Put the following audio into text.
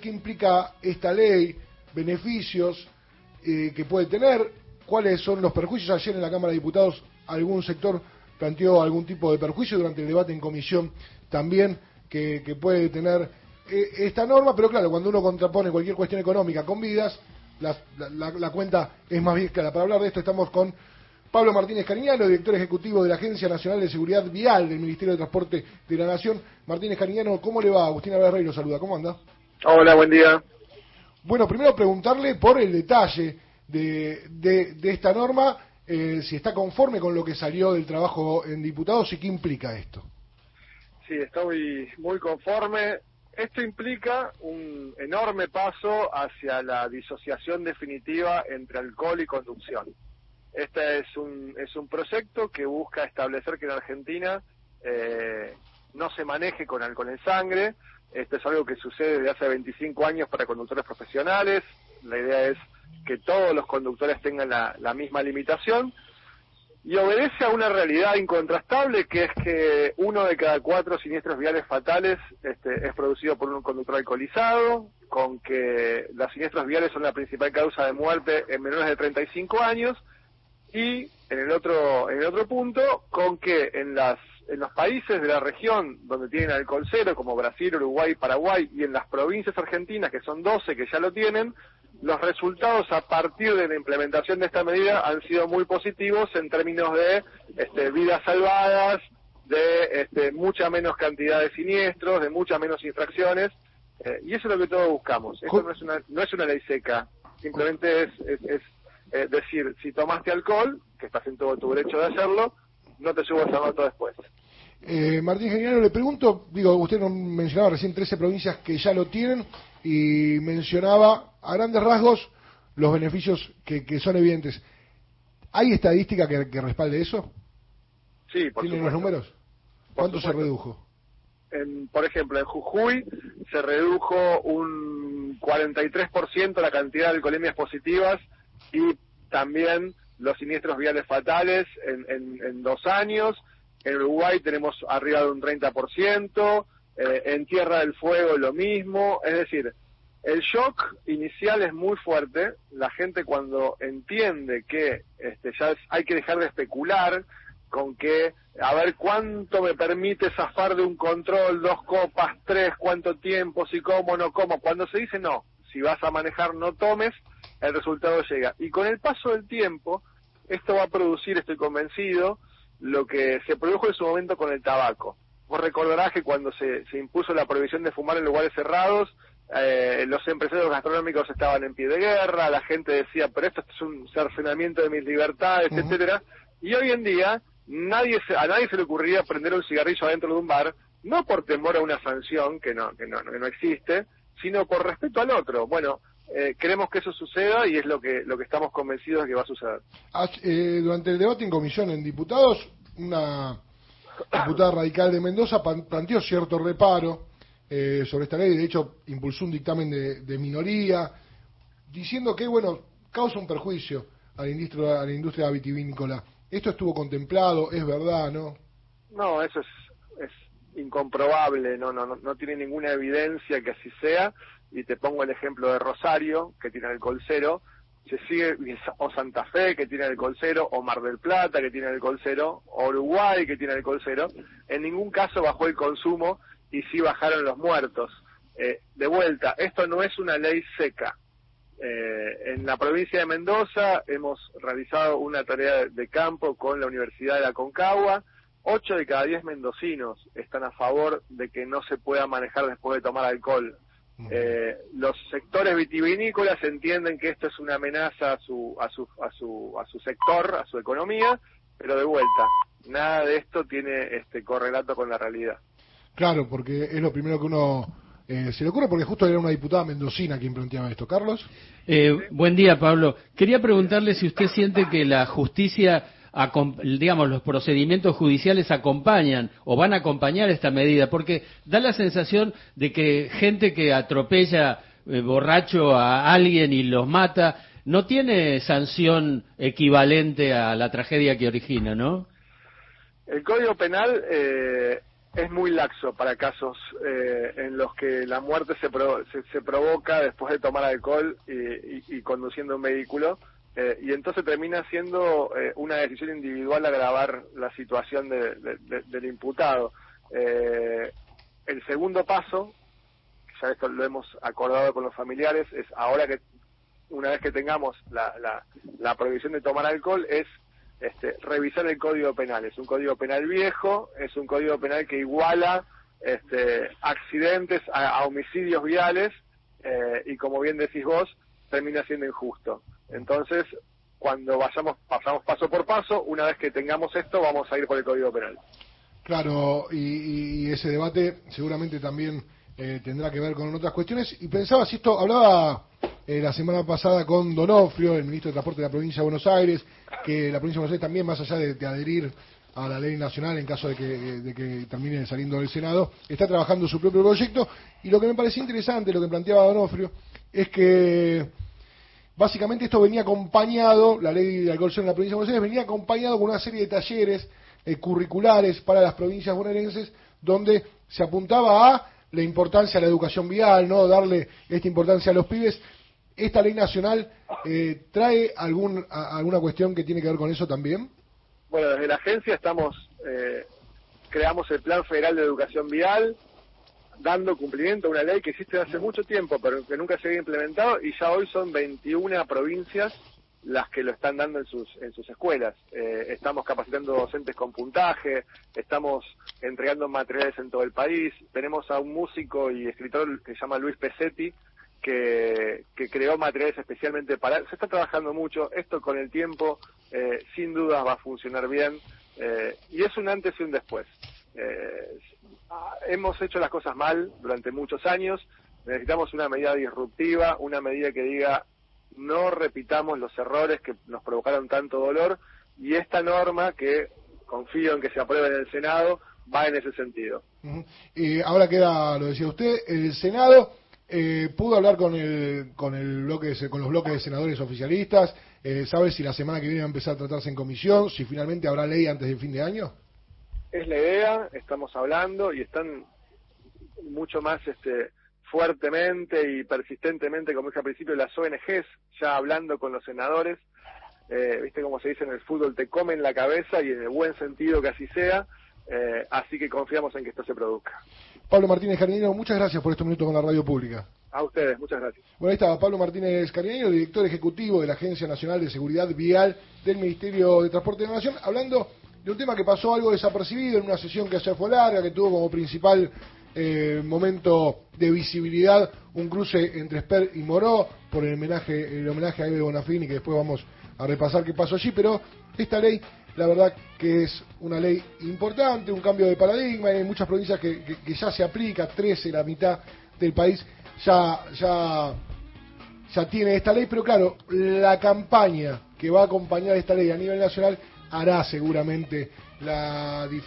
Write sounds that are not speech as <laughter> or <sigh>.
qué implica esta ley, beneficios eh, que puede tener, cuáles son los perjuicios. Ayer en la Cámara de Diputados algún sector planteó algún tipo de perjuicio durante el debate en comisión también que, puede tener eh, esta norma, pero claro, cuando uno contrapone cualquier cuestión económica con vidas, la, cuenta es más bien clara. Para hablar de esto estamos con Pablo Martínez Cariñano, director ejecutivo de la Agencia Nacional de Seguridad Vial del Ministerio de Transporte de la Nación. Martínez Cariñano, ¿cómo le va? Agustín Rey lo saluda, ¿cómo anda? Hola, buen día. Bueno, primero preguntarle por el detalle de, de, esta norma, eh, si está conforme con lo que salió del trabajo en diputados y qué implica esto. Sí, estoy muy conforme. Esto implica un enorme paso hacia la disociación definitiva entre alcohol y conducción. Este es un, es un proyecto que busca establecer que en Argentina eh, no se maneje con alcohol en sangre, esto es algo que sucede desde hace 25 años para conductores profesionales. La idea es que todos los conductores tengan la, misma limitación y obedece a una realidad incontrastable que es que uno de cada cuatro siniestros viales fatales este, es producido por un conductor alcoholizado, con que los siniestros viales son la principal causa de muerte en menores de 35 años y en el otro en el otro punto con que en las en los países de la región donde tienen alcohol cero, como Brasil, Uruguay, Paraguay, y en las provincias argentinas, que son 12 que ya lo tienen, los resultados a partir de la implementación de esta medida han sido muy positivos en términos de este, vidas salvadas, de este, mucha menos cantidad de siniestros, de muchas menos infracciones, eh, y eso es lo que todos buscamos. Esto no es una, no es una ley seca, simplemente es, es, eh, decir, si tomaste alcohol, que estás en todo tu derecho de hacerlo, no te subas a moto después. Eh, Martín Geniano, le pregunto, digo, usted mencionaba recién 13 provincias que ya lo tienen y mencionaba a grandes rasgos los beneficios que, son evidentes. ¿Hay estadística que, respalde eso? Sí, por ¿Tienen los números? ¿Cuánto se redujo? por ejemplo, en Jujuy se redujo un 43% la cantidad de alcoholemias positivas y también los siniestros viales fatales en dos años. En Uruguay tenemos arriba de un 30%, eh, en Tierra del Fuego lo mismo, es decir, el shock inicial es muy fuerte, la gente cuando entiende que este, ya hay que dejar de especular con que, a ver cuánto me permite zafar de un control, dos copas, tres, cuánto tiempo, si como, no como, cuando se dice no, si vas a manejar no tomes, el resultado llega. Y con el paso del tiempo, esto va a producir, estoy convencido, lo que se produjo en su momento con el tabaco. Vos recordarás que cuando se, se impuso la prohibición de fumar en lugares cerrados, eh, los empresarios gastronómicos estaban en pie de guerra, la gente decía, pero esto es un cercenamiento de mis libertades, etcétera. Y hoy en día nadie a nadie se le ocurriría prender un cigarrillo adentro de un bar, no por temor a una sanción que no, que no, que no existe, sino por respeto al otro. Bueno, eh, queremos que eso suceda y es lo que lo que estamos convencidos de que va a suceder. Ah, eh, durante el debate en comisión en diputados, una diputada <coughs> radical de Mendoza planteó cierto reparo eh, sobre esta ley, de hecho impulsó un dictamen de, minoría, diciendo que, bueno, causa un perjuicio a la industria, a la industria vitivinícola. ¿Esto estuvo contemplado? ¿Es verdad, no? No, eso es, es incomprobable, no, no, no tiene ninguna evidencia que así sea y te pongo el ejemplo de Rosario, que tiene alcohol cero, se sigue, o Santa Fe, que tiene alcohol cero, o Mar del Plata, que tiene alcohol cero, o Uruguay, que tiene alcohol cero, en ningún caso bajó el consumo y sí bajaron los muertos. Eh, de vuelta, esto no es una ley seca. Eh, en la provincia de Mendoza hemos realizado una tarea de campo con la Universidad de la Concagua. Ocho de cada diez mendocinos están a favor de que no se pueda manejar después de tomar alcohol. Eh, los sectores vitivinícolas entienden que esto es una amenaza a su, a, su, a, su, a su sector, a su economía, pero de vuelta, nada de esto tiene este correlato con la realidad. Claro, porque es lo primero que uno eh, se le ocurre, porque justo era una diputada mendocina quien planteaba esto. Carlos. Eh, buen día, Pablo. Quería preguntarle si usted siente que la justicia digamos, los procedimientos judiciales acompañan o van a acompañar esta medida, porque da la sensación de que gente que atropella eh, borracho a alguien y los mata no tiene sanción equivalente a la tragedia que origina, ¿no? El Código Penal eh, es muy laxo para casos eh, en los que la muerte se, se, provoca después de tomar alcohol y, conduciendo un vehículo. Eh, y entonces termina siendo eh, una decisión individual agravar la situación del imputado. el segundo paso, ya esto lo hemos acordado con los familiares, es ahora que una vez que tengamos la, la, la prohibición de tomar alcohol, es este, revisar el código penal. Es un código penal viejo, es un código penal que iguala este, accidentes a, homicidios viales eh, y como bien decís vos, termina siendo injusto. Entonces, cuando vayamos, pasamos paso por paso, una vez que tengamos esto, vamos a ir por el código penal. Claro, y, ese debate seguramente también eh, tendrá que ver con otras cuestiones. Y pensaba, si esto hablaba eh, la semana pasada con Donofrio, el ministro de Transporte de la provincia de Buenos Aires, que la provincia de Buenos Aires también, más allá de, adherir a la ley nacional en caso de que, de termine saliendo del Senado, está trabajando su propio proyecto. Y lo que me parecía interesante, lo que planteaba Donofrio, es que básicamente esto venía acompañado, la ley de alcohol en la provincia de Buenos Aires venía acompañado con una serie de talleres eh, curriculares para las provincias bonaerenses, donde se apuntaba a la importancia de la educación vial, no darle esta importancia a los pibes ¿Esta ley nacional eh, trae algún, alguna cuestión que tiene que ver con eso también? Bueno, desde la agencia estamos, eh, creamos el Plan Federal de Educación Vial, dando cumplimiento a una ley que existe hace mucho tiempo, pero que nunca se había implementado, y ya hoy son 21 provincias las que lo están dando en sus, en sus escuelas. Eh, estamos capacitando docentes con puntaje, estamos entregando materiales en todo el país, tenemos a un músico y escritor que se llama Luis Pesetti, que, creó materiales especialmente para... Se está trabajando mucho, esto con el tiempo eh, sin dudas va a funcionar bien eh, y es un antes y un después. Eh, hemos hecho las cosas mal durante muchos años, necesitamos una medida disruptiva, una medida que diga no repitamos los errores que nos provocaron tanto dolor y esta norma que confío en que se apruebe en el Senado va en ese sentido. y ahora queda, lo decía usted, el Senado eh, ¿Pudo hablar con el, con el bloque con los bloques de senadores oficialistas? Eh, ¿Sabe si la semana que viene va a empezar a tratarse en comisión? ¿Si finalmente habrá ley antes del fin de año? Es la idea, estamos hablando y están mucho más este, fuertemente y persistentemente, como dije al principio, las ONGs ya hablando con los senadores. Eh, Viste como se dice en el fútbol, te comen la cabeza y en el buen sentido que así sea. Eh, así que confiamos en que esto se produzca. Pablo Martínez Cariño, muchas gracias por estos minutos con la radio pública. A ustedes, muchas gracias. Bueno, ahí estaba Pablo Martínez Cariño, director ejecutivo de la Agencia Nacional de Seguridad Vial del Ministerio de Transporte de la Nación, hablando de un tema que pasó algo desapercibido en una sesión que se fue larga, que tuvo como principal eh, momento de visibilidad un cruce entre Esper y Moró por el homenaje, el homenaje a Eve Bonafini, que después vamos a repasar qué pasó allí, pero esta ley la verdad que es una ley importante, un cambio de paradigma, hay muchas provincias que, ya se aplica, 13, la mitad del país ya, ya, ya tiene esta ley, pero claro, la campaña que va a acompañar esta ley a nivel nacional hará seguramente la diferencia.